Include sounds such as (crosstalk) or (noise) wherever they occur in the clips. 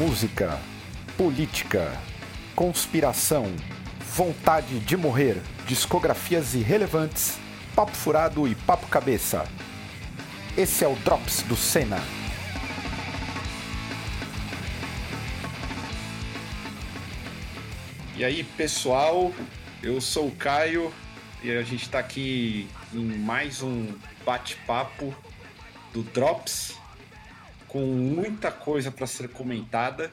música, política, conspiração, vontade de morrer, discografias irrelevantes, papo furado e papo cabeça. Esse é o Drops do Senna. E aí, pessoal, eu sou o Caio e a gente está aqui em mais um bate-papo do Drops com muita coisa para ser comentada.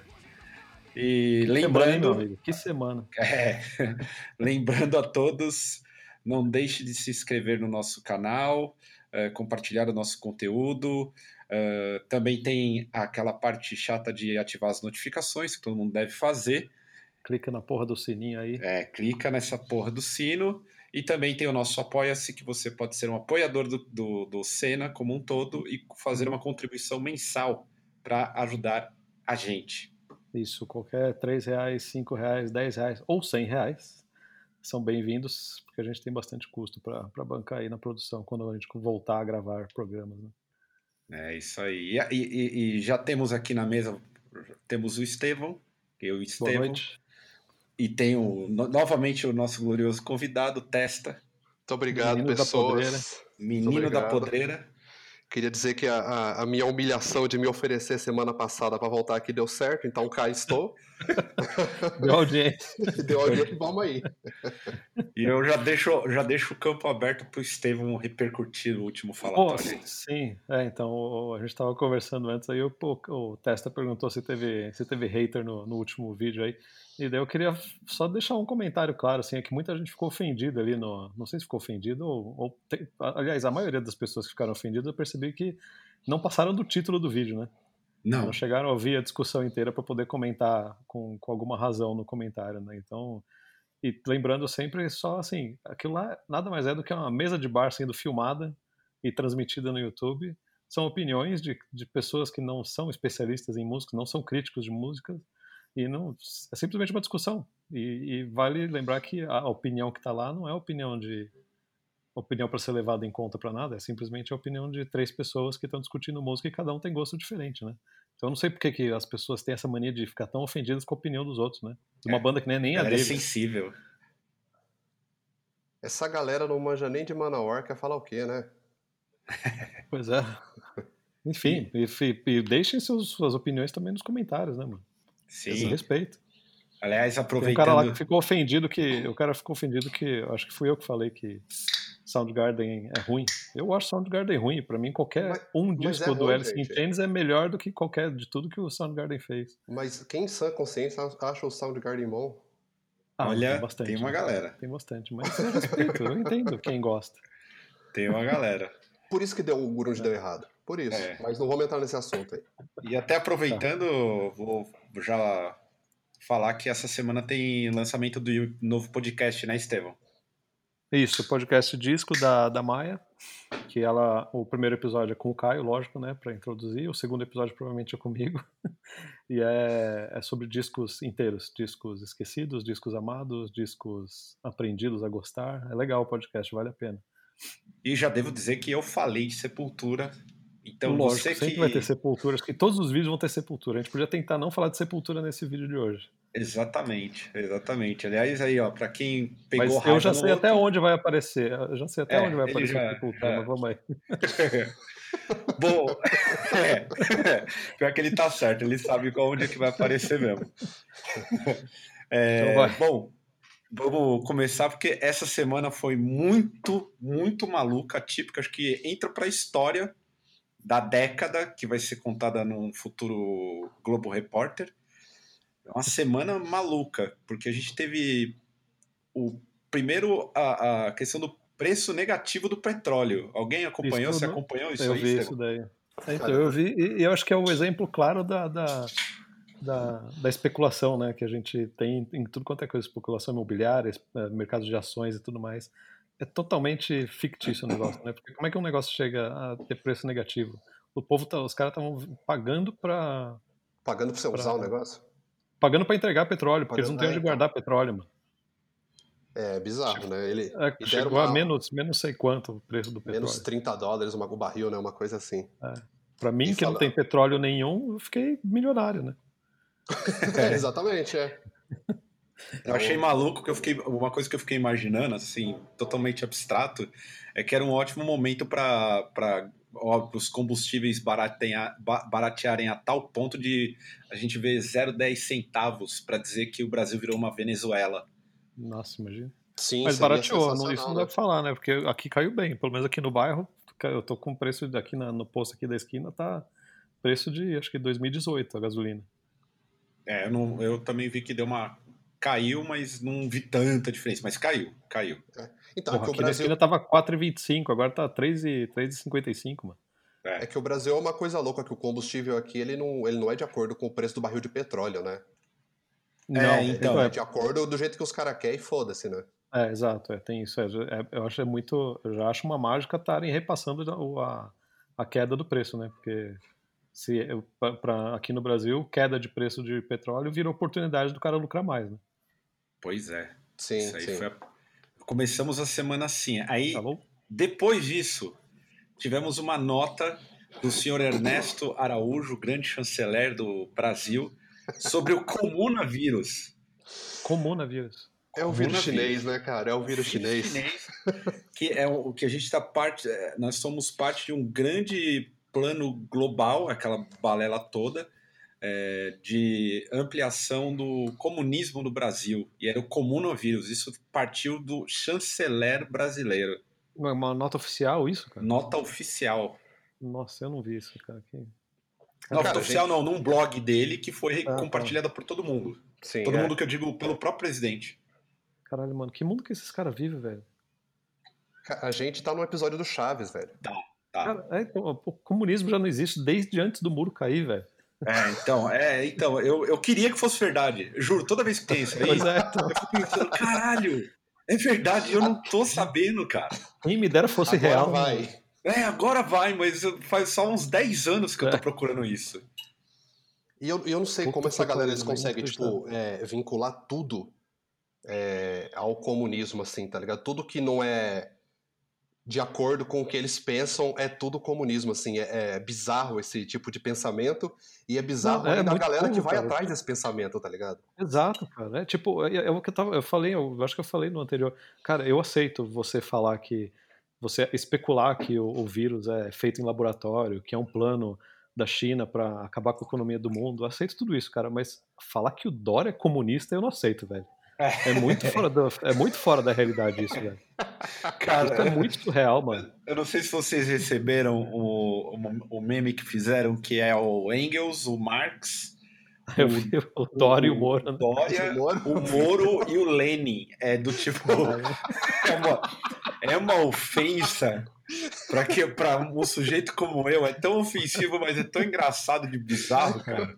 E lembrando. Semana, que semana. (laughs) É, lembrando a todos, não deixe de se inscrever no nosso canal, é, compartilhar o nosso conteúdo. É, também tem aquela parte chata de ativar as notificações, que todo mundo deve fazer. Clica na porra do sininho aí. É, clica nessa porra do sino. E também tem o nosso Apoia-se, que você pode ser um apoiador do, do, do Senna como um todo e fazer uma contribuição mensal para ajudar a gente. Isso, qualquer 3 reais, 5 reais, 10 reais ou 100 reais são bem-vindos, porque a gente tem bastante custo para bancar aí na produção quando a gente voltar a gravar programas. Né? É isso aí. E, e, e, já temos aqui na mesa, temos o Estevão, eu e o Estevão. Boa noite. E tem o, novamente o nosso glorioso convidado, Testa. Muito obrigado, Menino pessoas. Da Menino obrigado. da podreira. Queria dizer que a, a, a, minha humilhação de me oferecer semana passada para voltar aqui deu certo, então cá estou. (laughs) Deu audiência. (laughs) Deu audiência, vamos aí. E eu já deixo, já deixo o campo aberto para o Estevam repercutir o último falatório. sim, é, então a gente estava conversando antes aí, o, o, o Testa perguntou se teve, se teve hater no, no último vídeo aí. E daí eu queria só deixar um comentário claro, assim, é que muita gente ficou ofendida ali no. Não sei se ficou ofendido ou. ou aliás, a maioria das pessoas que ficaram ofendidas eu percebi que não passaram do título do vídeo, né? Não. Não chegaram a ouvir a discussão inteira para poder comentar com, com alguma razão no comentário, né? Então. E lembrando sempre só assim, aquilo lá nada mais é do que uma mesa de bar sendo filmada e transmitida no YouTube. São opiniões de, de pessoas que não são especialistas em música, não são críticos de música, e não é simplesmente uma discussão. E, e vale lembrar que a opinião que está lá não é opinião de opinião para ser levada em conta para nada, é simplesmente a opinião de três pessoas que estão discutindo música e cada um tem gosto diferente, né? Então eu não sei por que, que as pessoas têm essa mania de ficar tão ofendidas com a opinião dos outros, né? De uma é, banda que nem, nem a deles. é sensível. Essa galera não manja nem de Manowar, quer falar o quê, né? pois é. (laughs) Enfim, e, e, deixem seus, suas opiniões também nos comentários, né, mano? Sim. respeito. Aliás, aproveitando. o cara lá que ficou ofendido que. O cara ficou ofendido que. Acho que fui eu que falei que Soundgarden é ruim. Eu acho Soundgarden ruim. Para mim, qualquer mas, um disco é do Alice in Chains é melhor do que qualquer de tudo que o Soundgarden fez. Mas quem em sã consciência acha o Soundgarden bom? Ah, Olha, tem, bastante, tem uma galera. Tem bastante, mas eu respeito, eu entendo quem gosta. Tem uma galera. Por isso que deu, o Grunge é. deu errado. Por isso. É. Mas não vamos entrar nesse assunto aí. E até aproveitando, tá. vou já falar que essa semana tem lançamento do novo podcast, né, Estevão? Isso, o podcast disco da, da Maia, que ela, o primeiro episódio é com o Caio, lógico, né, para introduzir, o segundo episódio provavelmente é comigo, (laughs) e é, é sobre discos inteiros, discos esquecidos, discos amados, discos aprendidos a gostar, é legal o podcast, vale a pena. E já devo dizer que eu falei de Sepultura então Lógico, você sempre que... vai ter sepultura. Acho que todos os vídeos vão ter sepultura. A gente podia tentar não falar de sepultura nesse vídeo de hoje. Exatamente, exatamente. Aliás, aí, ó, para quem pegou mas eu já sei outro... até onde vai aparecer. Eu já sei até é, onde vai aparecer já, sepultura, é. mas vamos aí. (laughs) Bom, (laughs) é, (laughs) pior que ele tá certo, ele sabe onde é que vai aparecer mesmo. É, então bom, vamos começar porque essa semana foi muito, muito maluca, típica, acho que entra para a história da década, que vai ser contada num futuro Globo Repórter. É uma semana maluca, porque a gente teve o primeiro a, a questão do preço negativo do petróleo. Alguém acompanhou? Isso, Você acompanhou isso eu aí? Eu vi isso daí. Então, eu vi, e eu acho que é um exemplo claro da, da, da, da, especulação, né? Que a gente tem em tudo quanto é coisa, especulação imobiliária, eh, mercado de ações e tudo mais é totalmente fictício o negócio, né? Porque como é que um negócio chega a ter preço negativo? O povo, tá, os caras estavam pagando para pagando para você pra, usar o negócio? Pagando para entregar petróleo, porque pagando, eles não têm onde é, guardar petróleo, mano. É bizarro, né? Ele é, chegou uma, a menos, menos sei quanto o preço do petróleo. Menos 30 dólares uma, o barril, né? Uma coisa assim. É. Para mim, e que fala... não tem petróleo nenhum, eu fiquei milionário, né? (laughs) É, exatamente, é. (laughs) Eu achei maluco que eu fiquei. Uma coisa que eu fiquei imaginando, assim, totalmente abstrato, é que era um ótimo momento para os combustíveis baratear, baratearem a tal ponto de a gente ver 0,10 centavos para dizer que o Brasil virou uma Venezuela. Nossa, imagina. Sim, Mas barateou, não, isso não sensacional, dá né? pra falar, né? Porque aqui caiu bem, pelo menos aqui no bairro, eu tô com o preço aqui na- no posto aqui da esquina, tá preço de acho que 2018 a gasolina. É, eu, não, eu também vi que deu uma. Caiu, mas não vi tanta diferença. Mas caiu, caiu. Então, Porra, é que o Brasil esquina tava 4,25, agora tá 3 e- 3,55, mano. É que o Brasil é uma coisa louca, que o combustível aqui ele não, ele não é de acordo com o preço do barril de petróleo, né? Não, então, É é, de acordo do jeito que os caras querem e foda-se, né? é, exato, é, tem isso. é, é, eu acho é muito, eu já acho uma mágica estarem repassando a, a, a queda do preço, né? Porque se pra, pra- aqui no Brasil, queda de preço de petróleo vira oportunidade do cara lucrar mais, né? Pois é. Sim, Isso aí sim. foi a- Começamos a semana assim. Aí, Tá depois disso, tivemos uma nota do senhor Ernesto Araújo, grande chanceler do Brasil, sobre o comunavírus. Comunavírus. É o vírus chinês, né, cara? É o vírus chinês. que é o que a gente está parte, é, nós somos parte de um grande plano global, aquela balela toda, é, de ampliação do comunismo no Brasil. E era o comunavírus. Isso partiu do chanceler brasileiro. Não é uma nota oficial isso, cara? Nota oficial. Nossa, eu não vi isso, cara. Que... Nota Cara, oficial não, num blog dele que foi Ah, tá. compartilhada por todo mundo. Sim, Todo é. mundo que eu digo pelo próprio presidente. Caralho, mano, que mundo que esses caras vivem, velho? A gente tá no episódio do Chaves, velho. Tá. Cara, é, então, o comunismo já não existe desde antes do muro cair, velho. É, então, é, então, eu, eu queria que fosse verdade. Juro, toda vez que tem isso aí, é, então, eu fico pensando, caralho, é verdade, eu não tô sabendo, cara. quem me dera fosse Agora real. vai. mano. É, agora vai, mas faz só uns 10 anos que eu tô É. procurando isso. E eu, e eu não sei Puta como essa galera pariu, eles conseguem, inacreditável. tipo, é, vincular tudo é, ao comunismo, assim, tá ligado? Tudo que não é de acordo com o que eles pensam é tudo comunismo, assim. É, é bizarro esse tipo de pensamento e é bizarro Não, é ainda a muito galera que burro, vai cara. atrás desse pensamento, tá ligado? Exato, cara. É tipo, é, é o que eu, tava, eu falei, eu acho que eu falei no anterior. Cara, eu aceito você falar que. Você especular que o, o vírus é feito em laboratório, que é um plano da China pra acabar com a economia do mundo. Aceito tudo isso, cara. Mas falar que o Dória é comunista, eu não aceito, velho. É muito (laughs) fora da, é muito fora da realidade isso, velho. Isso é Cara, muito surreal, mano. eu não sei se vocês receberam o, o, o meme que fizeram, que é o Engels, o Marx, Eu vi o Dória e o Moura. né? Dória, Moro? o Moro e o Lenin. É do tipo. (laughs) É uma, é uma ofensa para que para um sujeito como eu. É tão ofensivo, mas é tão engraçado de bizarro, cara.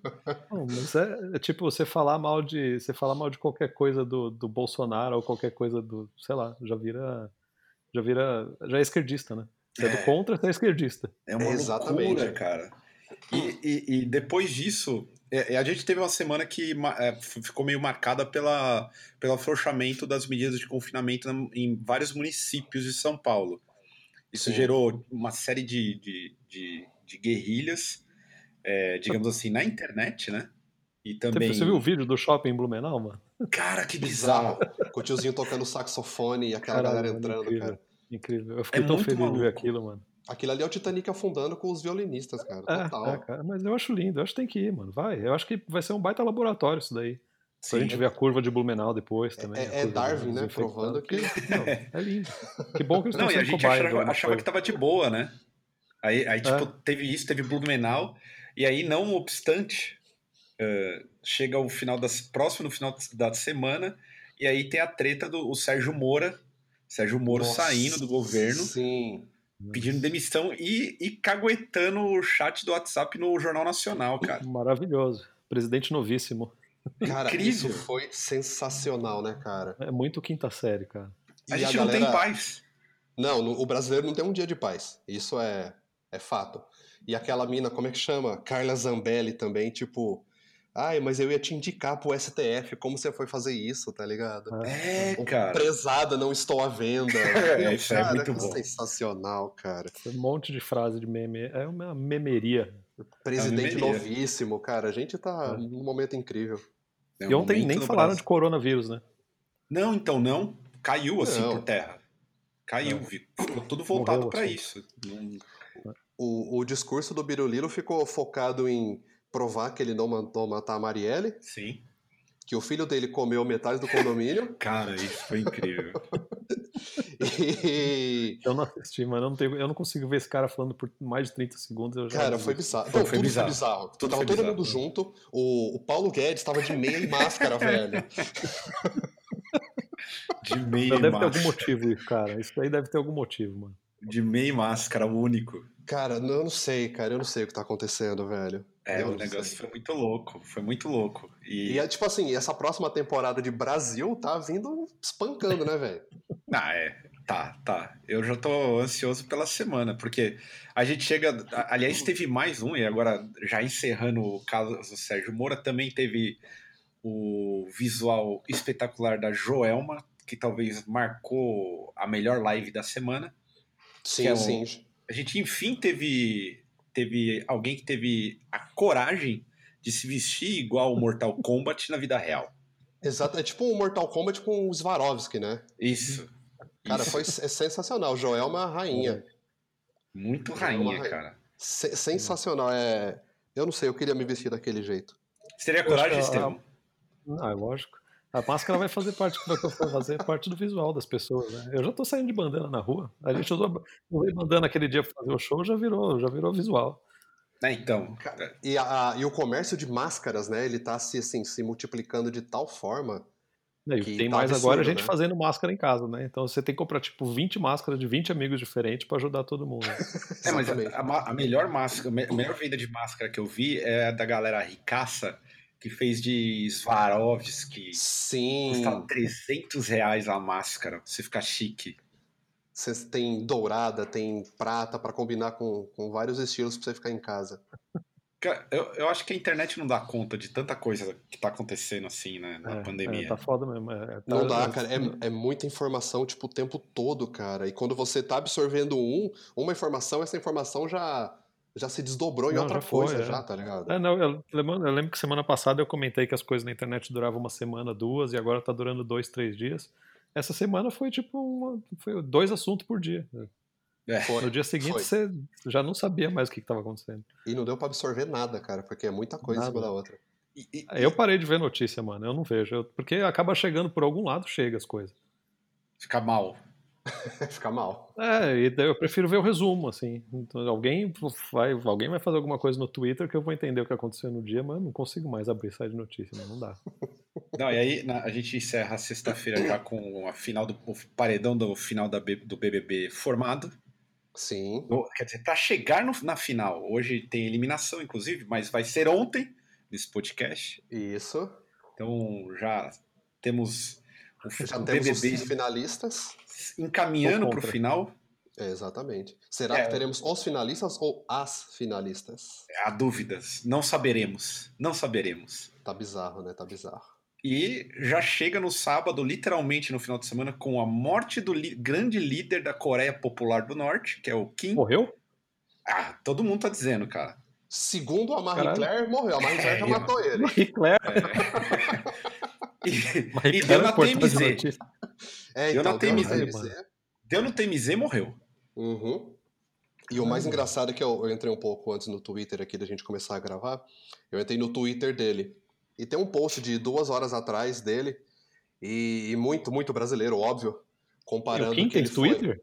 Não, mas é, é tipo você falar mal de você falar mal de qualquer coisa do, do Bolsonaro ou qualquer coisa do, sei lá, já vira já vira já é esquerdista, né? Você é, do É. contra, você é esquerdista. É uma Exatamente. loucura, cara. E, e- e depois disso, é, é, a gente teve uma semana que é, ficou meio marcada pela, pelo afrouxamento das medidas de confinamento na- em vários municípios de São Paulo. Isso Sim. gerou uma série de, de, de, de guerrilhas, é, digamos assim, na internet, né? E também. Você viu o vídeo do shopping em Blumenau, mano? Cara, que bizarro! Com o tiozinho tocando saxofone e aquela Caralho, galera entrando, incrível. cara. Incrível. Eu fiquei É tão feliz de ver maluco. aquilo, mano. Aquilo ali é o Titanic afundando com os violinistas, cara. Total. É, é, cara, mas eu acho lindo, eu acho que tem que ir, mano. Vai. Eu acho que vai ser um baita laboratório isso daí. Pra Sim. gente ver a curva de Blumenau depois também. é- a é curva Darwin, né, provando que- (laughs) Não, é lindo. Que bom que eles Não, estão e a gente achava, achava que tava de boa, né? Aí, aí tipo, É. teve isso, teve Blumenau, e aí, não obstante, eh, chega o final das. próximo no final da semana, e aí tem a treta do o Sérgio Moura, Sérgio Moro Nossa, saindo do governo, Sim. pedindo demissão e, e caguetando o chat do WhatsApp no Jornal Nacional, cara. Maravilhoso. Presidente novíssimo. Cara, Incrível. isso foi sensacional, né, cara? É muito quinta série, cara. A E gente a não tem galera- paz. Não, no- o brasileiro não tem um dia de paz. Isso é, é fato. E aquela mina, como é que chama? Carla Zambelli também, tipo. Ai, mas eu ia te indicar pro STF, como você foi fazer isso, tá ligado? É, Ou, cara. Prezada, não estou à venda. (laughs) É, isso é cara, muito que bom. sensacional, cara. Um monte de frase de meme. É uma memeria. Presidente Tá novíssimo, cara. A gente tá É. num momento incrível. É um E ontem nem falaram de Brasil. coronavírus, né? Não, então não. Caiu assim Não. por terra. Caiu, ficou tudo voltado pra assim. isso. O, o discurso do Biruliro ficou focado em provar que ele não mandou matar a Marielle, Sim. Que o filho dele comeu metade do condomínio. (laughs) Cara, isso foi incrível. (laughs) e. Eu não assisti, mas eu não, tenho, eu não consigo ver esse cara falando por mais de 30 segundos. Eu já Cara, foi bizarro. Foi- Não, foi tudo bizarro. foi bizarro. Tudo tava foi todo bizarro. mundo junto. O, o Paulo Guedes tava de meia e máscara, (laughs) velho. De meia Deve ter algum máscara. motivo isso, cara. Isso aí deve ter algum motivo, mano. De meia máscara, único. Cara, eu não sei, cara. Eu não sei o que tá acontecendo, velho. É, Eu o negócio foi muito louco. Foi muito louco. E, E é tipo assim, essa próxima temporada de Brasil tá vindo espancando, né, velho? (laughs) Ah, é. Tá, tá. Eu já tô ansioso pela semana, porque a gente chega. Aliás, teve mais um, e agora já encerrando o caso do Sérgio Moura, também teve o visual espetacular da Joelma, que talvez marcou a melhor live da semana. Sim, é sim. A gente, enfim, teve, teve alguém que teve a coragem de se vestir igual o Mortal Kombat na vida real. Exato. É tipo um Mortal Kombat com o Swarovski, né? Isso. Cara, isso. foi é sensacional. Joelma rainha. Muito É uma rainha, rainha. cara. Se- sensacional. É. Eu não sei, eu queria me vestir daquele jeito. Você teria coragem, que a- Estevão? Ah, é lógico. A máscara vai fazer parte do que eu for fazer parte do visual das pessoas, né? Eu já tô saindo de bandana na rua. A gente usou, usei bandana aquele dia pra fazer o show, já virou, já virou visual. É, então. E, a- e o comércio de máscaras, né? Ele tá se, assim, se multiplicando de tal forma. E Que tem tá mais absurdo, agora gente né? fazendo máscara em casa, né? Então você tem que comprar tipo 20 máscaras de 20 amigos diferentes pra ajudar todo mundo. (laughs) É, mas a, a- a melhor máscara, a a melhor venda de máscara que eu vi é a da galera ricaça que fez de Swarovski. Sim. Custa 300 reais a máscara, pra você ficar chique. Você tem dourada, tem prata pra combinar com, com vários estilos pra você ficar em casa. Cara, eu, eu acho que a internet não dá conta de tanta coisa que tá acontecendo assim, né, na É, pandemia. é, tá foda mesmo. é, tá- Não dá, cara. É, é muita informação, tipo, o tempo todo, cara. E quando você tá absorvendo um, uma informação, essa informação já, já se desdobrou em Não, outra já foi, coisa, é. já, tá ligado? É, não, eu, lembro, eu lembro que semana passada eu comentei que as coisas na internet duravam uma semana, duas, e agora tá durando dois, três dias. Essa semana foi tipo uma, foi dois assuntos por dia. É. Foi, No dia seguinte foi. você já não sabia mais o que estava acontecendo. E não deu pra absorver nada, cara, porque é muita coisa em cima Nada. da outra. E- e- Eu parei de ver notícia, mano. Eu não vejo. eu- porque acaba chegando por algum lado, chega as coisas. Fica mal. (laughs) Fica mal. É, e daí eu prefiro ver o resumo, assim. Então, alguém vai, alguém vai fazer alguma coisa no Twitter que eu vou entender o que aconteceu no dia, mas eu não consigo mais abrir site de notícia, né? não dá. Não, e aí na- a gente encerra a sexta-feira já com a final do o paredão do final da do BBB formado. Sim. No- Quer dizer, para chegar no- na final, hoje tem eliminação, inclusive, mas vai ser ontem nesse podcast. Isso. Então já temos o, Já o temos BBB os finalistas. Encaminhando para o final. É, exatamente. Será É. que teremos os finalistas ou as finalistas? Há dúvidas, não saberemos, não saberemos. Tá bizarro, né? Tá bizarro. E já chega no sábado, literalmente no final de semana, com a morte do grande líder da Coreia Popular do Norte, que é o Kim. Morreu? Ah, todo mundo tá dizendo, cara. Segundo a Marie Caralho. Claire, morreu. A Marie Claire já É, matou ele. Hitler. E, Mas e (laughs) deu na TMZ. É, então, na deu na TMZ, TMZ. Deu no TMZ, morreu. Uhum. E o mais engraçado é que eu, eu entrei um pouco antes no Twitter aqui da gente começar a gravar. Eu entrei no Twitter dele. E tem um post de duas horas atrás dele. E, e muito, muito brasileiro, óbvio. Comparando. o Kim que tem ele foi- Twitter?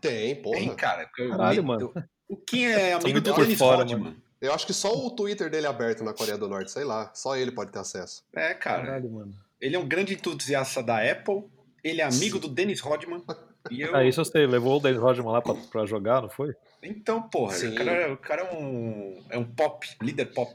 Tem, porra. Tem, cara. Caralho, eu- mano. O Kim é amigo do Dennis fora, Rodman. Eu acho que só o Twitter dele é aberto na Coreia do Norte, sei lá. Só ele pode ter acesso. É, cara. Caralho, mano. Ele é um grande entusiasta da Apple. Ele é amigo do Dennis Rodman. (laughs) E eu... Ah, isso eu sei, levou o Dennis Rodman lá pra, pra jogar, não foi? Então, porra, Sim. o cara, o cara é, um, é um pop, líder pop.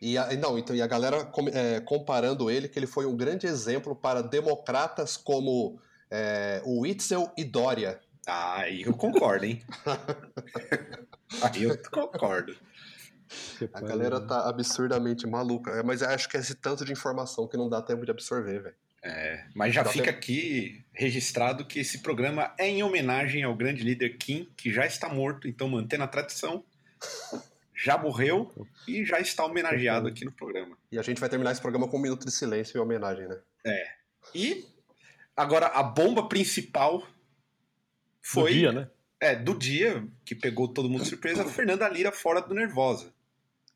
E a, não, então, e a galera com- é, comparando ele, que ele foi um grande exemplo para democratas como é, o Witzel e Dória. Ah, aí eu concordo, hein? (laughs) aí eu concordo. Que A galera né? tá absurdamente maluca. É, Mas eu acho que é esse tanto de informação que não dá tempo de absorver, velho. É, mas já Dá fica tempo. aqui registrado que esse programa é em homenagem ao grande líder Kim, que já está morto, então mantendo a tradição. já morreu e já está homenageado aqui no programa. E a gente vai terminar esse programa com um minuto de silêncio em homenagem, né? É. E agora a bomba principal foi. Do dia, né? É, do dia, que pegou todo mundo de surpresa, a Fernanda Lira fora do Nervosa.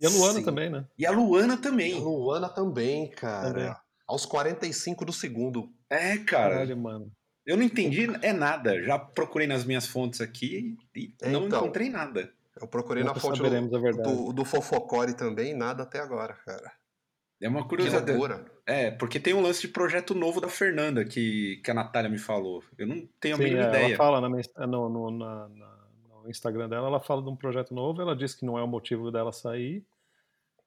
E a Luana Sim. também, né? E a Luana E a também. Luana também, cara. Também. Aos 45 do segundo. É, cara. Caralho, mano. Eu não entendi é nada. Já procurei nas minhas fontes aqui e não Então. encontrei nada. Eu procurei Nunca na fonte do, do, do Fofocore também, nada até agora, cara. É uma curiosidade. É, porque tem um lance de projeto novo da Fernanda que, que a Natália me falou. Eu não tenho a Sim, mínima é, ideia. ela fala na no, no, na- na- no Instagram dela, ela fala de um projeto novo, ela diz que não é o motivo dela sair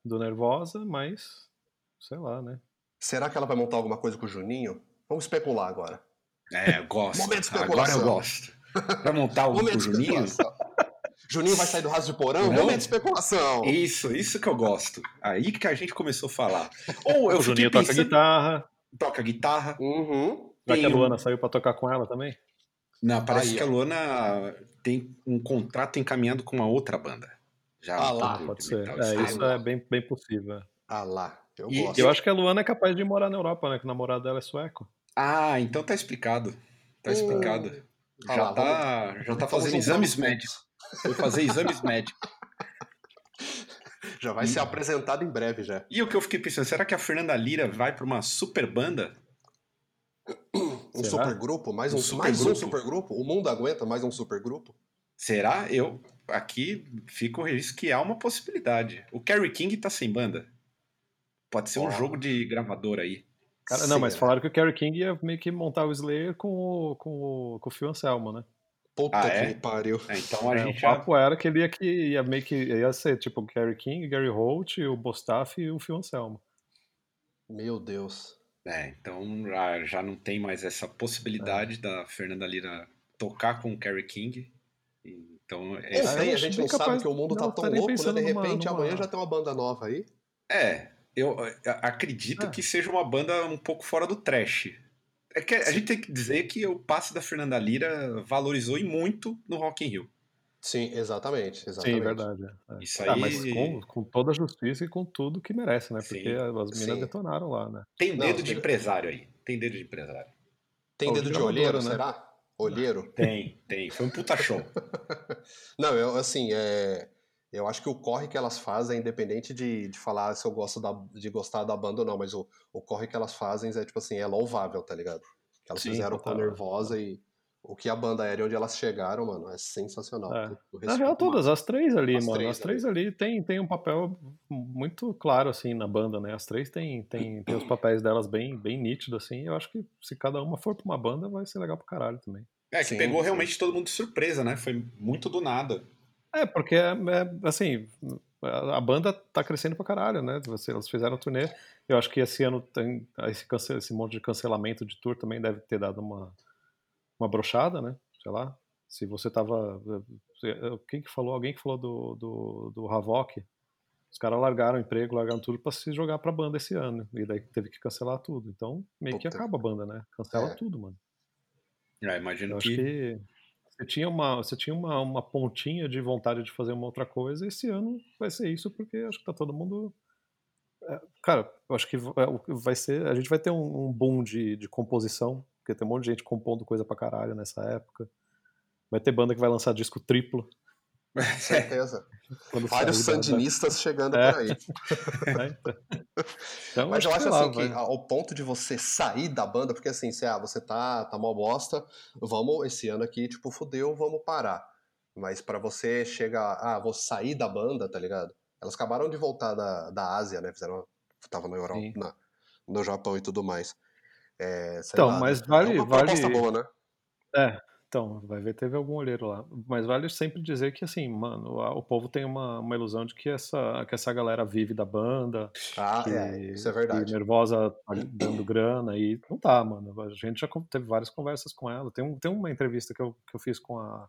do Nervosa, mas sei lá, né? Será que ela vai montar alguma coisa com o Juninho? Vamos especular agora. É, eu gosto. Momento de Agora eu gosto. Vai montar o, Momento o Juninho? Juninho vai sair do raso de porão? Não. Momento de especulação. Isso, isso que eu gosto. Aí que a gente começou a falar. (laughs) Ou eu o Juninho fiquei toca pensando, guitarra, toca guitarra. Uhum. já que a Luana saiu pra tocar com ela também. Não, parece Aí, que a. Luana tem um contrato encaminhado com uma outra banda. Já Ah lá, Pode de ser. É, isso é bem, bem possível. Ah lá, eu E- gosto. Eu acho que a Luana é capaz de morar na Europa, né? Que o namorado dela é sueco. Ah, então tá explicado. Tá explicado. Ah já, lá, tá, já tá Vamos fazendo exames os médicos. Foi fazer exames médicos. (laughs) Já vai ser apresentado em breve já. E o que eu fiquei pensando, será que a Fernanda Lira vai pra uma super banda? Um Será? supergrupo? Mais Um um, mais um supergrupo? supergrupo? O mundo aguenta mais um supergrupo? Será? Eu aqui fico o registro que há uma possibilidade. O Kerry King tá sem banda. Pode ser um jogo de gravador aí. Cara, não, mas falaram que o Kerry King ia meio que montar o Slayer com o, com o, com o Phil Anselmo, né? Puta Ah, que é? me pariu. É, então a É, gente o já. papo era que ele ia, que ia meio que ia ser tipo o Kerry King, Gary Holt, o Bostaff e o Phil Anselmo. Meu Deus. É, então já, já não tem mais essa possibilidade da Fernanda Lira tocar com o Kerry King. Então, esse- eu sei, a gente não sabe que o mundo não, tá tão louco, né? De numa- repente numa- amanhã já tem uma banda nova aí. é, eu acredito É. que seja uma banda um pouco fora do trash. É que a gente tem que dizer que o passe da Fernanda Lira valorizou e muito no Rock in Rio. Sim, exatamente. exatamente. Sim, verdade. é. Isso Ah, aí mas com, com toda a justiça e com tudo que merece, né? Porque Sim, as minas sim. detonaram lá, né? tem Não, dedo de tem- empresário aí. Tem dedo de empresário. Tem dedo de olheiro, né? será? Olheiro? (laughs) Tem, tem. Foi um puta show. (laughs) Não, eu, assim, é, eu acho que o corre que elas fazem, independente de, de falar se eu gosto da, de gostar da banda ou não, mas o, o corre que elas fazem é, tipo assim, é louvável, tá ligado? Que elas Sim, fizeram com a. Nervosa e o que a banda era e onde elas chegaram, mano, é sensacional. É. Na real, todas, as três ali, As mano. três as três ali tem, tem um papel muito claro, assim, na banda, né? As três tem, tem, tem os papéis delas bem, bem nítidos, assim. Eu acho que se cada uma for pra uma banda, vai ser legal pro caralho também. É, que Sim, pegou sim. realmente todo mundo de surpresa, né? Foi muito do nada. É, porque, é, é, assim, a banda tá crescendo pra caralho, né? Elas fizeram turnê. Eu acho que esse ano tem esse, cance- esse monte de cancelamento de tour também deve ter dado uma, uma brochada, né? Sei lá. Se você tava. Quem que falou? Alguém que falou do, do, do Havok. Os caras largaram o emprego, largaram tudo pra se jogar pra banda esse ano. E daí teve que cancelar tudo. Então, meio que Puta. acaba a banda, né? Cancela É. tudo, mano. É, imagino Eu acho que... que você tinha, uma, você tinha uma, uma pontinha de vontade de fazer uma outra coisa, e esse ano vai ser isso, porque acho que tá todo mundo. é, cara, eu acho que vai ser. A gente vai ter um, um boom de, de composição, porque tem um monte de gente compondo coisa pra caralho nessa época. Vai ter banda que vai lançar disco triplo. certeza. (laughs) quando Vários sandinistas chegando É. por aí. (laughs) É, então. Então, Mas eu acho lá, assim que ao ponto de você sair da banda, porque assim, se ah, você tá, tá mó bosta, vamos, esse ano aqui, tipo, fudeu, vamos parar. Mas pra você chegar, ah, vou sair da banda, tá ligado? Elas acabaram de voltar da, da Ásia, né? Fizeram, tava na Europa, na- no Japão e tudo mais. É, Então, lá, mas é vale- uma vale- boa, né? É, então, vai ver, teve algum olheiro lá. Mas vale sempre dizer que, assim, mano, o povo tem uma, uma ilusão de que essa, que essa galera vive da banda, Ah, que, é, isso é verdade. nervosa tá dando grana, e não tá, mano. A gente já teve várias conversas com ela. Tem, um, tem uma entrevista que eu, que eu fiz com a,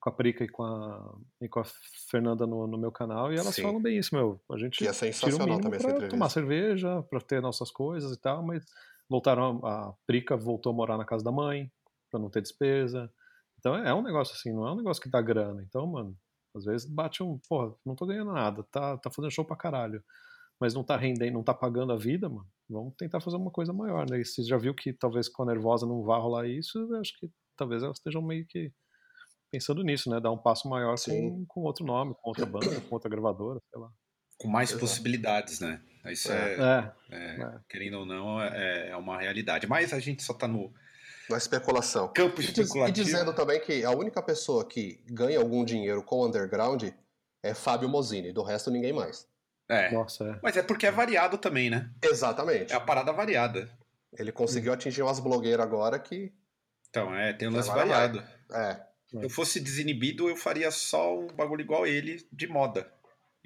com a Prica e com a, e com a Fernanda no, no meu canal, e elas Sim. falam bem isso, meu. A gente Que é tira o sensacional também essa entrevista. tomar cerveja, pra ter nossas coisas e tal, mas voltaram, a, Prica voltou a morar na casa da mãe, pra não ter despesa. Então é, é um negócio assim, não é um negócio que dá grana. Então, mano, Às vezes bate um, porra, não tô ganhando nada, tá, tá fazendo show pra caralho, mas não tá rendendo, não tá pagando a vida, mano. Vamos tentar fazer uma coisa maior, né? E você já viu que talvez com a Nervosa não vá rolar isso, eu acho que talvez elas estejam meio que pensando nisso, né? Dar um passo maior com, com outro nome, com outra banda, com outra gravadora, sei lá. Com mais Exato. possibilidades, né? Isso é, é, é, é, querendo ou não, é, é uma realidade. Mas a gente só tá no, na especulação. Campo especulativo. E dizendo também que a única pessoa que ganha algum dinheiro com o underground é Fábio Mozini, do resto ninguém mais. É. Nossa, é. Mas é porque é variado também, né? Exatamente. É a parada variada. Ele conseguiu hum. atingir umas blogueiras agora que. Então, é, tem um lance variado. É. Se eu fosse desinibido, eu faria só um bagulho igual ele de moda.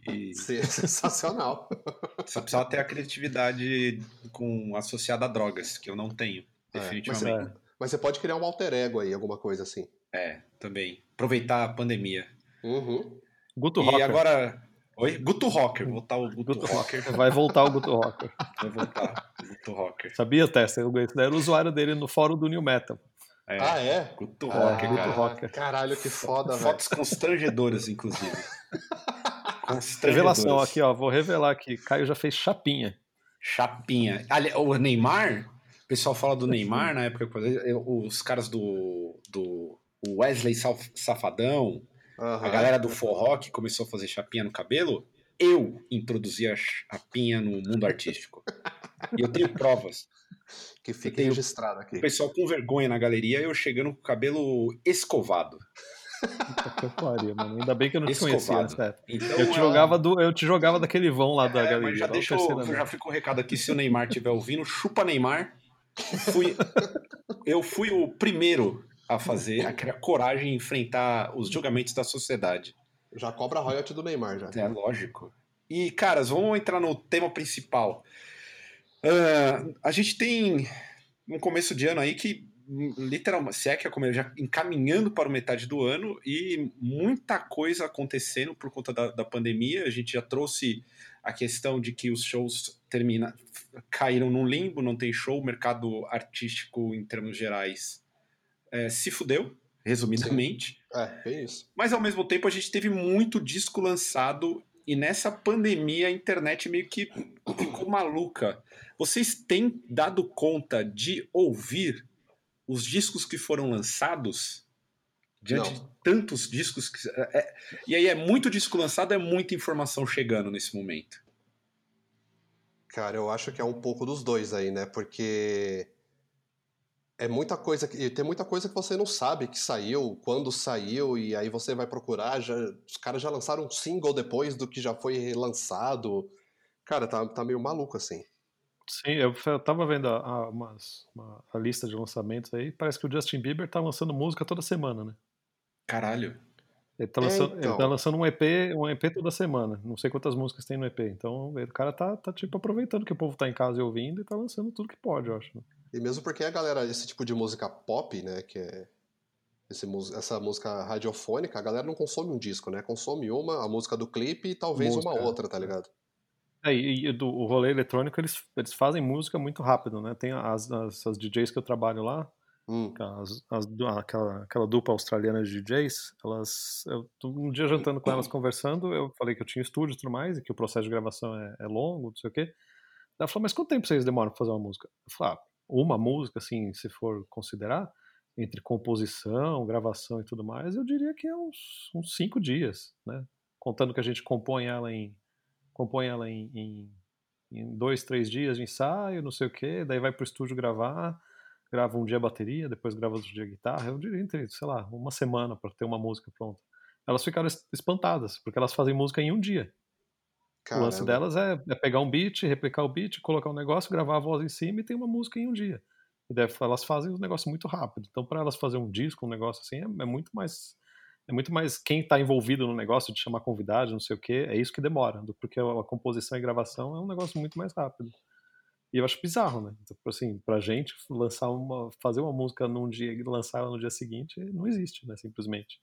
E... Sensacional. (laughs) Só precisava ter a criatividade com, associada a drogas, que eu não tenho, é, definitivamente. Mas, mas você pode criar um alter ego aí, alguma coisa assim. É, também. Aproveitar a pandemia. Uhum. Guto e Rocker. agora. Oi? Guto Rocker. Voltar o Guto, Guto Rocker. Vai voltar o Guto Rocker. (laughs) Vai voltar o Guto Rocker. Sabia, Tessa? Eu era o usuário dele no fórum do New Metal. É, ah, é? Guto Rocker, ah, Guto Rocker. Caralho, que foda, velho. Fotos constrangedoras, inclusive. (laughs) Revelação aqui, ó. Vou revelar aqui. Caio já fez chapinha. Chapinha. O Neymar o pessoal fala do Neymar na época, os caras do, do Wesley Safadão, uhum. a galera do forró que começou a fazer chapinha no cabelo, eu introduzi a chapinha no mundo artístico. e eu tenho provas. Que fica registrado aqui. O pessoal com vergonha na galeria, eu chegando com o cabelo escovado. Que pariu, mano. Ainda bem que eu não te conhecia. Então, eu, te jogava do, eu te jogava daquele vão lá da é, galeria. já, deixa eu, já fico o recado aqui, se o Neymar estiver ouvindo, chupa Neymar fui, eu fui o primeiro a fazer, a criar coragem em enfrentar os julgamentos da sociedade. Já cobra royalty do Neymar, já. É, lógico. E, caras, vamos entrar no tema principal. Uh, a gente tem um começo de ano aí que, literalmente, se é que é já encaminhando para o metade do ano e muita coisa acontecendo por conta da, da pandemia. A gente já trouxe a questão de que os shows termina, caíram num limbo, não tem show, o mercado artístico, em termos gerais, é, se fudeu, resumidamente. Sim. É, é isso. Mas ao mesmo tempo a gente teve muito disco lançado e nessa pandemia a internet meio que ficou maluca. Vocês têm dado conta de ouvir os discos que foram lançados? Diante Não. de tantos discos. Que, é, é, e aí é muito disco lançado, é muita informação chegando nesse momento. Cara, eu acho que é um pouco dos dois aí, né? Porque é muita coisa que tem muita coisa que você não sabe que saiu, quando saiu e aí você vai procurar, já, os caras já lançaram um single depois do que já foi lançado. Cara, tá, tá meio maluco assim. Sim, eu, tava vendo a, a, uma, a lista de lançamentos aí, parece que o Justin Bieber tá lançando música toda semana, né? Caralho. Ele tá, lançando, então. ele tá lançando um EP, um EP toda semana. Não sei quantas músicas tem no EP. Então o cara tá, tá tipo aproveitando que o povo tá em casa e ouvindo e tá lançando tudo que pode, eu acho. E mesmo porque a galera, esse tipo de música pop, né, que é esse, essa música radiofônica, a galera não consome um disco, né? Consome uma, a música do clipe e talvez música. uma outra, tá ligado? É, e, e do, o rolê eletrônico, eles, eles fazem música muito rápido, né? Tem as, as, as DJs que eu trabalho lá, Hum. As, as, aquela, aquela, dupla australiana de DJs, elas. Eu, um dia jantando com elas conversando, eu falei que eu tinha estúdio e tudo mais, e que o processo de gravação é, é longo, não sei o quê. Ela falou, mas quanto tempo vocês demoram pra fazer uma música? Eu falei, ah, uma música, assim, se for considerar, entre composição, gravação e tudo mais, eu diria que é uns, uns cinco dias, né? Contando que a gente compõe ela em. Compõe ela em, em, em dois, três dias de ensaio, não sei o quê, daí vai pro estúdio gravar grava um dia bateria, depois grava outro dia guitarra, eu diria entre, sei lá, uma semana para ter uma música pronta. Elas ficaram espantadas, porque elas fazem música em um dia. Caramba. O lance delas é, é, pegar um beat, replicar o beat, colocar um negócio, gravar a voz em cima e ter uma música em um dia. E deve, elas fazem um negócio muito rápido. Então, para elas fazer um disco, um negócio assim, é, é muito mais é muito mais quem está envolvido no negócio de chamar convidado, não sei o que, é isso que demora, porque a composição e gravação é um negócio muito mais rápido. E eu acho bizarro, né? Então, assim, pra gente lançar uma, fazer uma música num dia e lançar ela no dia seguinte não existe, né? Simplesmente.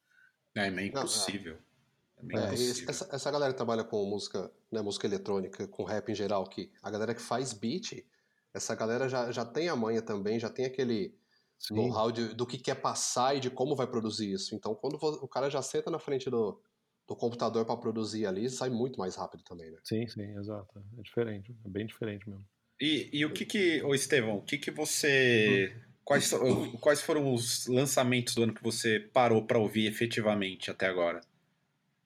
É, é impossível. Não, é. É, essa, essa galera que trabalha com música, né, música eletrônica, com rap em geral, que a galera que faz beat, essa galera já, já tem a manha também, já tem aquele know-how do que quer passar e de como vai produzir isso. Então, quando o cara já senta na frente do, do computador para produzir ali, sai muito mais rápido também, né? Sim, sim, exato. É diferente, é bem diferente mesmo. E, e o que que, ô Estevão, o que que você... Quais, quais foram os lançamentos do ano que você parou para ouvir efetivamente até agora?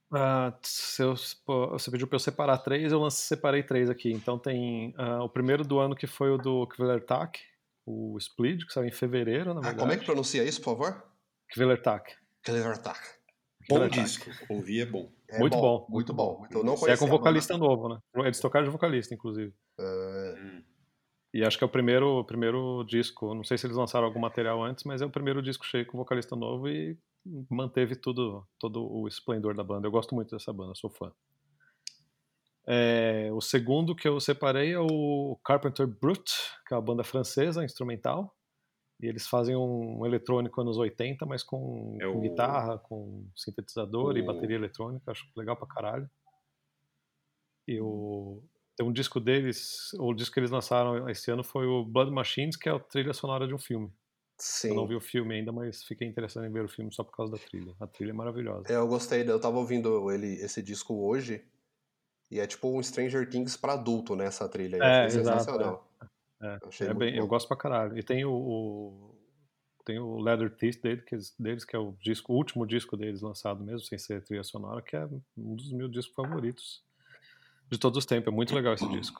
Uh, se eu, você pediu para eu separar três, eu separei três aqui. Então tem uh, o primeiro do ano que foi o do Kvelertak, o Split, que saiu em fevereiro, na verdade. Ah, como é que pronuncia isso, por favor? Kvelertak. Kvelertak. Bom disco, ouvir é bom. É muito bom, bom, Muito bom. Então, não é com vocalista novo, né? Eles tocaram de vocalista, inclusive. Uh... E acho que é o primeiro, primeiro disco. Não sei se eles lançaram algum material antes, mas é o primeiro disco cheio com vocalista novo e manteve tudo, todo o esplendor da banda. Eu gosto muito dessa banda, sou fã. É, o segundo que eu separei é o Carpenter Brut, que é uma banda francesa, instrumental. E eles fazem um eletrônico anos 80, mas com, é com guitarra, com sintetizador o... e bateria eletrônica. Acho legal pra caralho. E o... tem um disco deles, o disco que eles lançaram esse ano foi o Blood Machines, que é a trilha sonora de um filme. Sim. Eu não vi o filme ainda, mas fiquei interessado em ver o filme só por causa da trilha. A trilha é maravilhosa. Eu gostei, eu tava ouvindo ele, esse disco hoje, e é tipo um Stranger Things pra adulto, né, essa trilha. É, é sensacional. É, é, é bem, eu gosto pra caralho. E tem o, o tem o Leather Teeth dele, que, deles, que é o disco, o último disco deles lançado mesmo, sem ser trilha sonora, que é um dos meus discos favoritos de todos os tempos. É muito legal esse disco.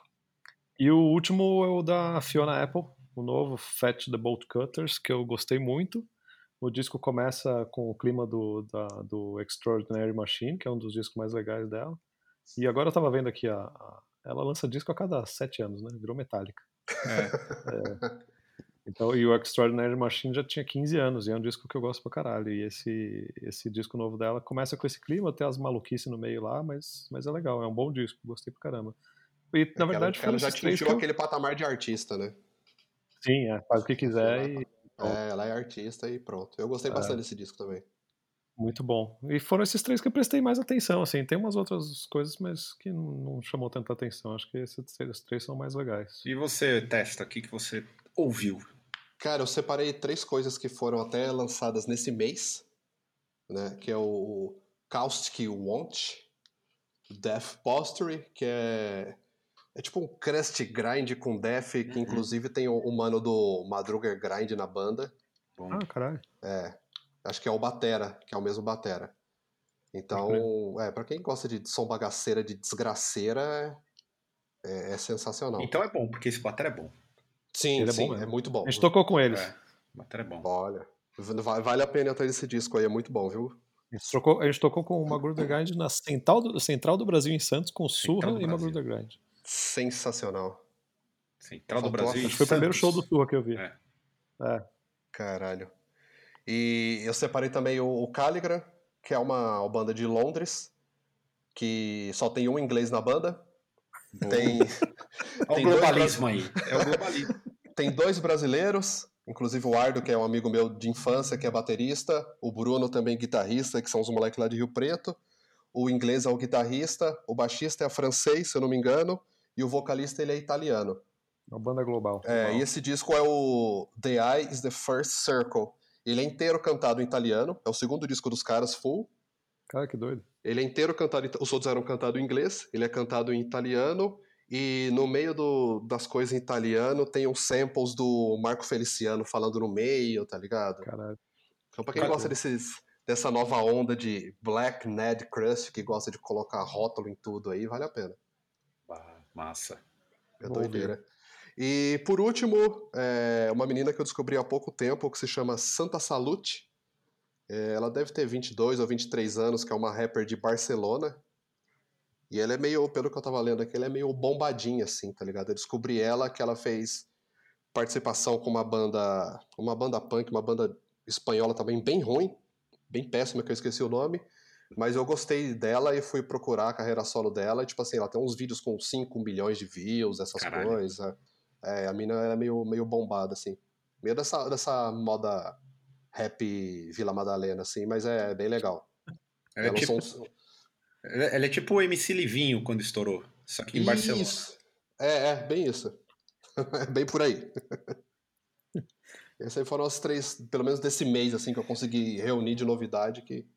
E o último é o da Fiona Apple, o novo Fetch the Bolt Cutters, que eu gostei muito. O disco começa com o clima do, da, do Extraordinary Machine, que é um dos discos mais legais dela. E agora eu tava vendo aqui, a, a ela lança disco a cada sete anos, né? Virou metálica. É. é. Então, e o Extraordinary Machine já tinha 15 anos, e é um disco que eu gosto pra caralho. E esse, esse disco novo dela começa com esse clima, tem as maluquices no meio lá, mas, mas é legal, é um bom disco, gostei pra caramba. E, na verdade, ela já atingiu aquele patamar de artista, né? Sim, é, faz o que quiser e. É, ela é artista e pronto. Eu gostei é. bastante desse disco também. Muito bom. E foram esses três que eu prestei mais atenção, assim. Tem umas outras coisas, mas que não chamou tanta atenção. Acho que esses três são mais legais. E você, Testa, o que, que você ouviu? Cara, eu separei três coisas que foram até lançadas nesse mês, né? Que é o Caustic Want, Death Postury, que é é tipo um crust grind com def, que uhum. inclusive tem o, o, mano do Madruger Grind na banda. Bom. Ah, caralho. É. Acho que é o Batera, que é o mesmo Batera. Então, é, pra quem gosta de som bagaceira, de desgraceira, é, é sensacional. Então é bom, porque esse Batera é bom. Sim, Ele é, sim, bom é muito bom. A gente tocou com eles. É, o Batera é bom. Olha, vale a pena atrás desse disco aí, é muito bom, viu? A gente, trocou, a gente tocou com o Magruder Grind na Central do, Central do Brasil em Santos, com Surra e Magruder Grind sensacional. Central do Brasil. Acho que foi o primeiro show do Surra que eu vi. É. é. Caralho. E eu separei também o, o Caligra, que é uma, uma, banda de Londres, que só tem um inglês na banda. Tem. (laughs) é o globalismo aí. É o globalismo. Tem dois brasileiros, inclusive o Ardo, que é um amigo meu de infância, que é baterista, o Bruno também guitarrista, que são os moleques lá de Rio Preto. O inglês é o guitarrista, o baixista é francês, se eu não me engano, e o vocalista ele é italiano. É uma banda global. É, e esse disco é o The Eye is the First Circle. Ele é inteiro cantado em italiano, é o segundo disco dos caras, full. Cara, que doido. Ele é inteiro cantado, os outros eram cantados em inglês, ele é cantado em italiano, e no meio do, das coisas em italiano tem uns samples do Marco Feliciano falando no meio, tá ligado? Caralho. Então pra quem gosta desses, dessa nova onda de Black Ned Crust, que gosta de colocar rótulo em tudo aí, vale a pena. Massa. É doideira. E por último, é uma menina que eu descobri há pouco tempo que se chama Santa Salute. É, ela deve ter 22 ou 23 anos, que é uma rapper de Barcelona. E ela é meio, pelo que eu tava lendo aqui, ela é meio bombadinha, assim, tá ligado? Eu descobri ela que ela fez participação com uma banda, uma banda punk, uma banda espanhola também bem ruim, bem péssima, que eu esqueci o nome. Mas eu gostei dela e fui procurar a carreira solo dela. E, tipo assim, ela tem uns vídeos com 5 milhões de views, essas Caralho. coisas. É, a mina é meio, meio bombada, assim. Meio dessa, dessa moda rap Vila Madalena, assim, mas é bem legal. Ela, é tipo, são... ela é tipo o MC Livinho quando estourou, só que em isso. Barcelona. É, é, bem isso. (laughs) é bem por aí. Essas aí foram as três, pelo menos desse mês, assim, que eu consegui reunir de novidade que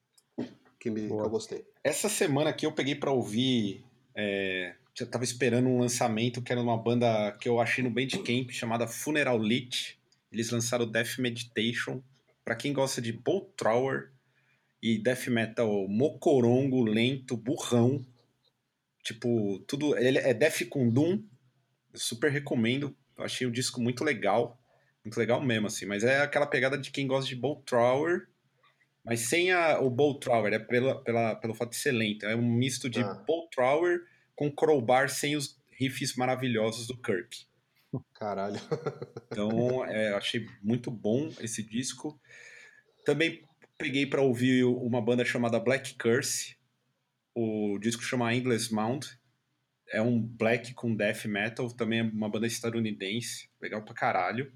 que, me, que eu gostei. Essa semana aqui eu peguei para ouvir. É, eu tava esperando um lançamento que era uma banda que eu achei no Bandcamp chamada Funeral Lit. Eles lançaram Death Meditation. Para quem gosta de Bolt Thrower e Death Metal mocorongo, lento, burrão. Tipo, tudo. Ele é Death com Doom. Eu super recomendo. Eu achei o disco muito legal. Muito legal mesmo, assim. Mas é aquela pegada de quem gosta de Bolt Thrower mas sem a, o Bolt Thrower, é pela, pela, pelo fato de ser lento. É um misto de ah. Bolt Thrower com crowbar sem os riffs maravilhosos do Kirk. Caralho. então, é, achei muito bom esse disco. Também peguei para ouvir uma banda chamada Black Curse. O disco chama Endless Mound. É um black com death metal, também é uma banda estadunidense, legal pra caralho.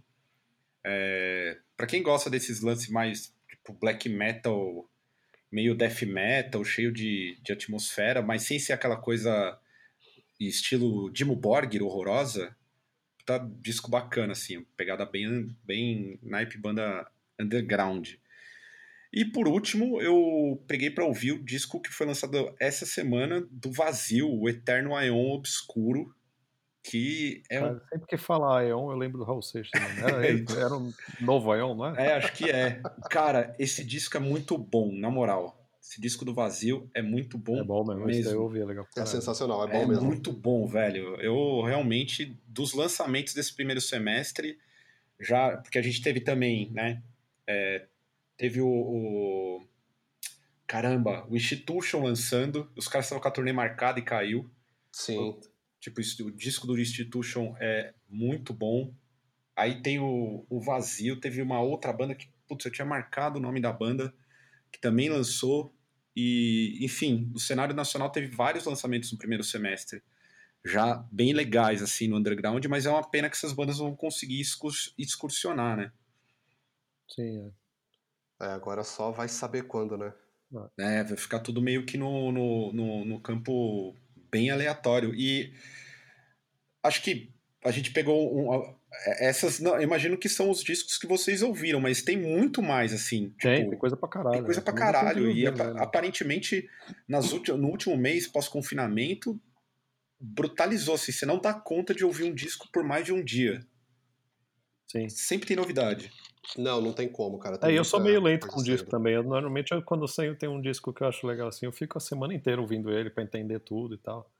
É, para quem gosta desses lances mais tipo black metal, meio death metal, cheio de, de atmosfera, mas sem ser aquela coisa estilo Dimo Borgir, horrorosa, tá disco bacana, assim, pegada bem, bem naipe banda underground. E por último, eu peguei para ouvir o disco que foi lançado essa semana do Vazio, o Eterno Aeon Obscuro, que é um... sempre que fala Aeon, eu lembro do Raul Seixas. Né? Era, (laughs) era um novo Aeon, não é? É, acho que é. Cara, esse disco é muito bom, na moral. Esse disco do Vazio é muito bom. É bom mesmo, mesmo. eu ouvi, é legal. É sensacional, é bom é mesmo. É muito bom, velho. Eu realmente, dos lançamentos desse primeiro semestre, já. Porque a gente teve também, né? É, teve o, o, Caramba, o Institution lançando. Os caras estavam com a turnê marcada e caiu. Sim. Tipo, o disco do Institution é muito bom. Aí tem o, o Vazio, teve uma outra banda que, putz, eu tinha marcado o nome da banda, que também lançou. E, enfim, o cenário nacional teve vários lançamentos no primeiro semestre, já bem legais, assim, no underground, mas é uma pena que essas bandas não vão conseguir excursionar, né? Sim, é. é. agora só vai saber quando, né? É, vai ficar tudo meio que no, no, no, no campo bem aleatório. E acho que a gente pegou um, essas. Não, imagino que são os discos que vocês ouviram, mas tem muito mais, assim. Tipo, tem, tem coisa pra caralho. Tem coisa pra caralho. E né? aparentemente, nas no último mês, pós-confinamento, brutalizou. Assim, você não dá conta de ouvir um disco por mais de um dia. Sim. Sempre tem novidade. Não, não tem como, cara. Tem é, eu sou meio lento com disco também. Eu, normalmente, eu, quando eu tenho um disco que eu acho legal assim, eu fico a semana inteira ouvindo ele para entender tudo e tal.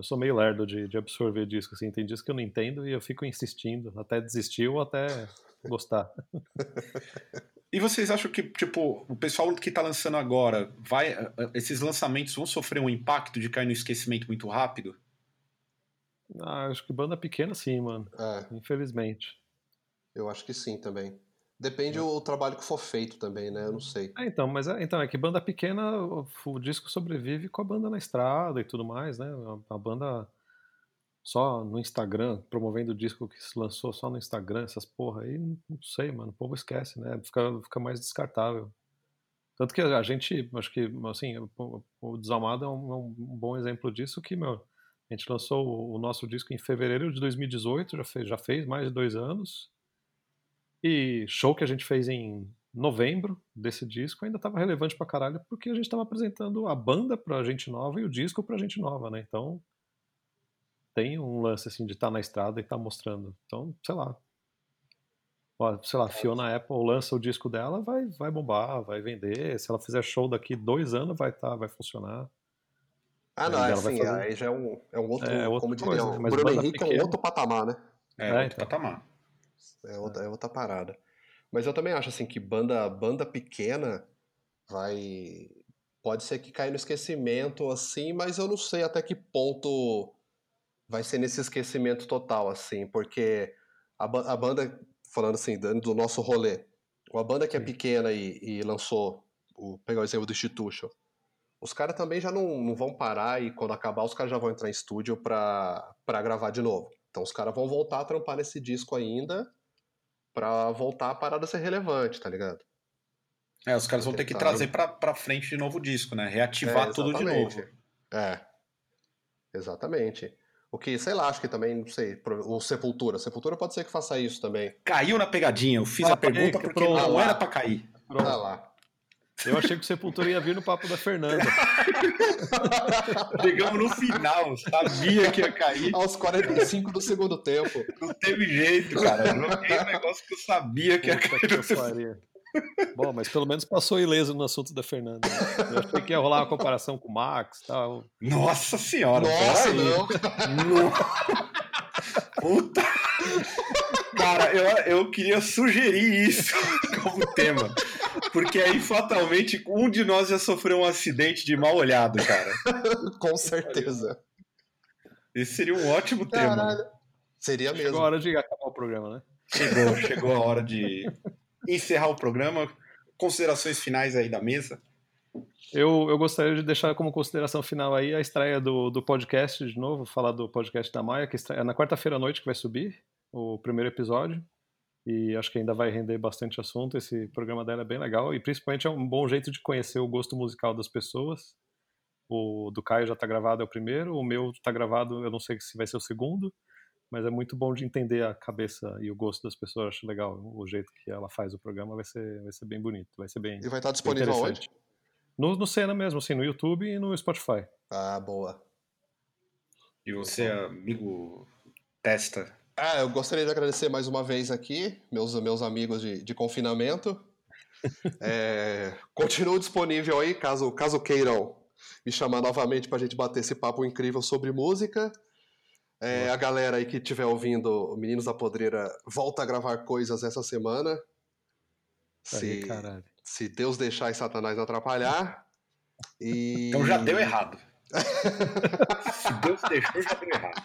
Eu sou meio lerdo de, de absorver disco, assim. Tem disco que eu não entendo e eu fico insistindo até desistir ou até gostar. (laughs) e vocês acham que, tipo, o pessoal que tá lançando agora, vai, esses lançamentos vão sofrer um impacto de cair no esquecimento muito rápido? Ah, acho que banda pequena sim, mano. É. Infelizmente. Eu acho que sim também. Depende é. o trabalho que for feito também, né? Eu não sei. É, então, mas é, então, é que banda pequena, o, o, disco sobrevive com a banda na estrada e tudo mais, né? A, a, banda só no Instagram, promovendo o disco que se lançou só no Instagram, essas porra aí, não sei, mano. O povo esquece, né? Fica, fica mais descartável. Tanto que a gente, acho que, assim, o, o Desalmado é um, é um, bom exemplo disso, que, meu, a gente lançou o, o nosso disco em fevereiro de 2018, já fez, já fez mais de dois anos. E show que a gente fez em novembro desse disco ainda estava relevante pra caralho, porque a gente estava apresentando a banda pra gente nova e o disco pra gente nova, né? Então tem um lance assim de estar tá na estrada e estar tá mostrando. Então, sei lá. Sei lá, Fiona Apple lança o disco dela, vai, vai bombar, vai vender. Se ela fizer show daqui dois anos, vai tá, vai funcionar. Ah, não, é assim, fazer... aí já é um, é um outro, é, outro como Bruno Henrique pequena... é um outro patamar, né? É, é outro então. patamar. É outra, é outra parada. Mas eu também acho assim que banda, banda pequena vai. Pode ser que caia no esquecimento, assim, mas eu não sei até que ponto vai ser nesse esquecimento total, assim, porque a, a banda, falando assim, do nosso rolê, uma banda que é pequena e, e lançou, o, pegar o exemplo do Institution, os caras também já não, não vão parar e quando acabar os caras já vão entrar em estúdio pra, pra gravar de novo. Então os caras vão voltar a trampar nesse disco ainda para voltar a parada ser relevante, tá ligado? É, os caras vão ter que trazer pra, pra frente de novo o disco, né? Reativar é, tudo de novo. É. Exatamente. O que, sei lá, acho que também, não sei, o Sepultura. Sepultura pode ser que faça isso também. Caiu na pegadinha, eu fiz ah, a pergunta porque não, não era pra cair. Pronto. Ah lá. Eu achei que o Sepultura ia vir no papo da Fernanda. (laughs) Chegamos no final, sabia que ia cair. Aos 45 do segundo tempo. Não teve jeito, cara. Eu joguei um negócio que eu sabia que ia Puta cair. que pariu. Bom, mas pelo menos passou ileso no assunto da Fernanda. Eu achei que ia rolar uma comparação com o Max e tal. Nossa senhora, Nossa, não. No- Puta. Cara, eu, eu queria sugerir isso como tema. Porque aí, fatalmente, um de nós já sofreu um acidente de mal olhado, cara. (laughs) Com certeza. Esse seria um ótimo tema. Caralho. Seria Chegou mesmo. a hora de acabar o programa, né? Chegou, chegou a hora de encerrar o programa. Considerações finais aí da mesa. Eu, eu gostaria de deixar como consideração final aí a estreia do, do podcast de novo, falar do podcast da Maia, que estreia na quarta-feira à noite que vai subir o primeiro episódio. E acho que ainda vai render bastante assunto. Esse programa dela é bem legal e principalmente é um bom jeito de conhecer o gosto musical das pessoas. O do Caio já está gravado, é o primeiro. O meu está gravado, eu não sei se vai ser o segundo, mas é muito bom de entender a cabeça e o gosto das pessoas. Acho legal o jeito que ela faz o programa, vai ser, vai ser bem bonito, vai ser bem E vai estar disponível onde? No, no Cena mesmo, assim, no YouTube e no Spotify. Ah, boa. E você, amigo Testa. Ah, eu gostaria de agradecer mais uma vez aqui, meus, meus amigos de, de confinamento. (laughs) É, continuo disponível aí, caso, caso queiram me chamar novamente para a gente bater esse papo incrível sobre música. É, a galera aí que estiver ouvindo Meninos da Podreira volta a gravar coisas essa semana. Aí, Se, caralho. se Deus deixar e Satanás atrapalhar. E... Então já deu errado. (laughs) Se Deus deixou, já deu errado.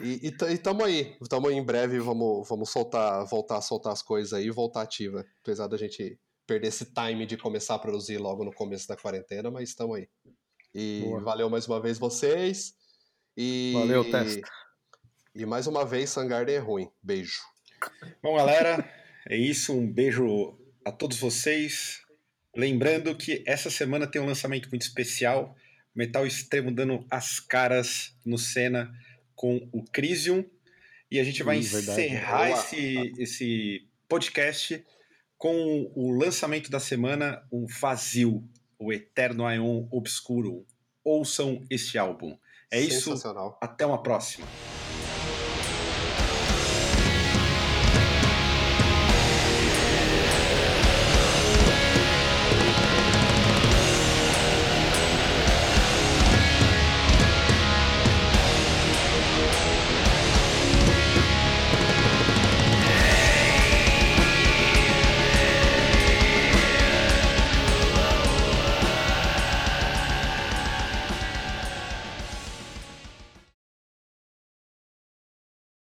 E, e, e tamo aí, tamo aí em breve, vamos, vamos soltar, voltar a soltar as coisas aí e voltar ativa. Apesar da gente perder esse time de começar a produzir logo no começo da quarentena, mas estamos aí. E Boa. valeu mais uma vez vocês. E, Valeu, Testa. E mais uma vez, Sangarden é ruim. Beijo. Bom, galera, é isso. Um beijo a todos vocês. Lembrando que essa semana tem um lançamento muito especial. Metal Extremo dando as caras no Senna com o Crisium. E a gente vai verdade. encerrar esse, esse podcast com o lançamento da semana, o Vazio, o Eterno Aeon Obscuro. Ouçam este álbum. É isso. Até uma próxima.